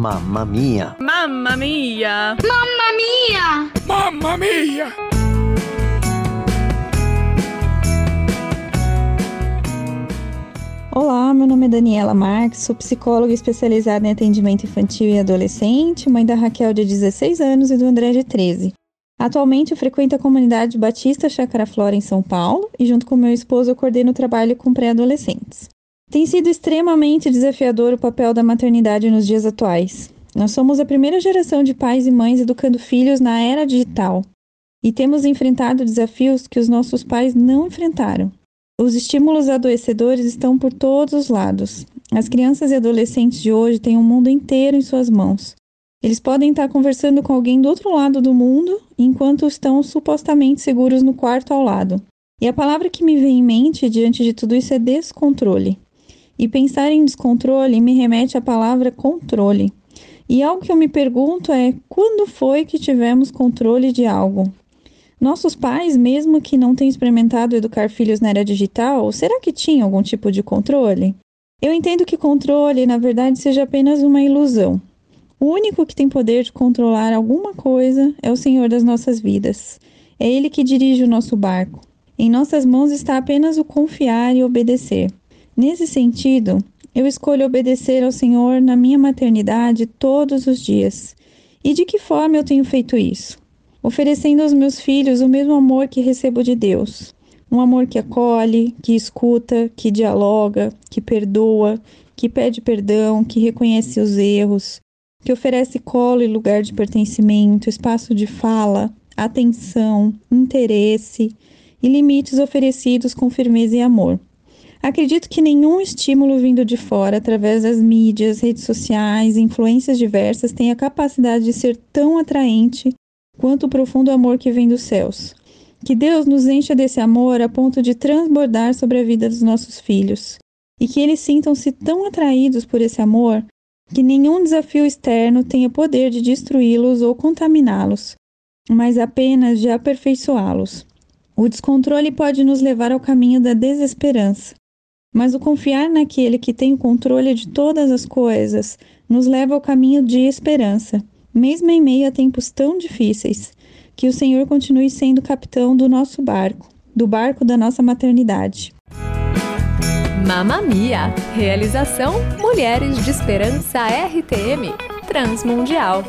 Mamma mia! Mamma mia! Mamma mia! Mamma mia! Olá, meu nome é Daniela Marques, sou psicóloga especializada em atendimento infantil e adolescente, mãe da Raquel de 16 anos e do André de 13. Atualmente eu frequento a comunidade Batista Chácara Flora em São Paulo e junto com meu esposo eu coordeno o trabalho com pré-adolescentes. Tem sido extremamente desafiador o papel da maternidade nos dias atuais. Nós somos a primeira geração de pais e mães educando filhos na era digital e temos enfrentado desafios que os nossos pais não enfrentaram. Os estímulos adoecedores estão por todos os lados. As crianças e adolescentes de hoje têm o um mundo inteiro em suas mãos. Eles podem estar conversando com alguém do outro lado do mundo enquanto estão supostamente seguros no quarto ao lado. E a palavra que me vem em mente diante de tudo isso é descontrole. E pensar em descontrole me remete à palavra controle. E algo que eu me pergunto é: quando foi que tivemos controle de algo? Nossos pais, mesmo que não tenham experimentado educar filhos na era digital, será que tinham algum tipo de controle? Eu entendo que controle, na verdade, seja apenas uma ilusão. O único que tem poder de controlar alguma coisa é o Senhor das nossas vidas. É Ele que dirige o nosso barco. Em nossas mãos está apenas o confiar e obedecer. Nesse sentido, eu escolho obedecer ao Senhor na minha maternidade todos os dias. E de que forma eu tenho feito isso? Oferecendo aos meus filhos o mesmo amor que recebo de Deus. Um amor que acolhe, que escuta, que dialoga, que perdoa, que pede perdão, que reconhece os erros, que oferece colo e lugar de pertencimento, espaço de fala, atenção, interesse e limites oferecidos com firmeza e amor. Acredito que nenhum estímulo vindo de fora, através das mídias, redes sociais influências diversas, tem a capacidade de ser tão atraente quanto o profundo amor que vem dos céus. Que Deus nos encha desse amor a ponto de transbordar sobre a vida dos nossos filhos, e que eles sintam-se tão atraídos por esse amor que nenhum desafio externo tenha poder de destruí-los ou contaminá-los, mas apenas de aperfeiçoá-los. O descontrole pode nos levar ao caminho da desesperança, mas o confiar naquele que tem o controle de todas as coisas nos leva ao caminho de esperança, mesmo em meio a tempos tão difíceis. Que o Senhor continue sendo capitão do nosso barco, do barco da nossa maternidade. Mamamia! Realização Mulheres de Esperança RTM Transmundial.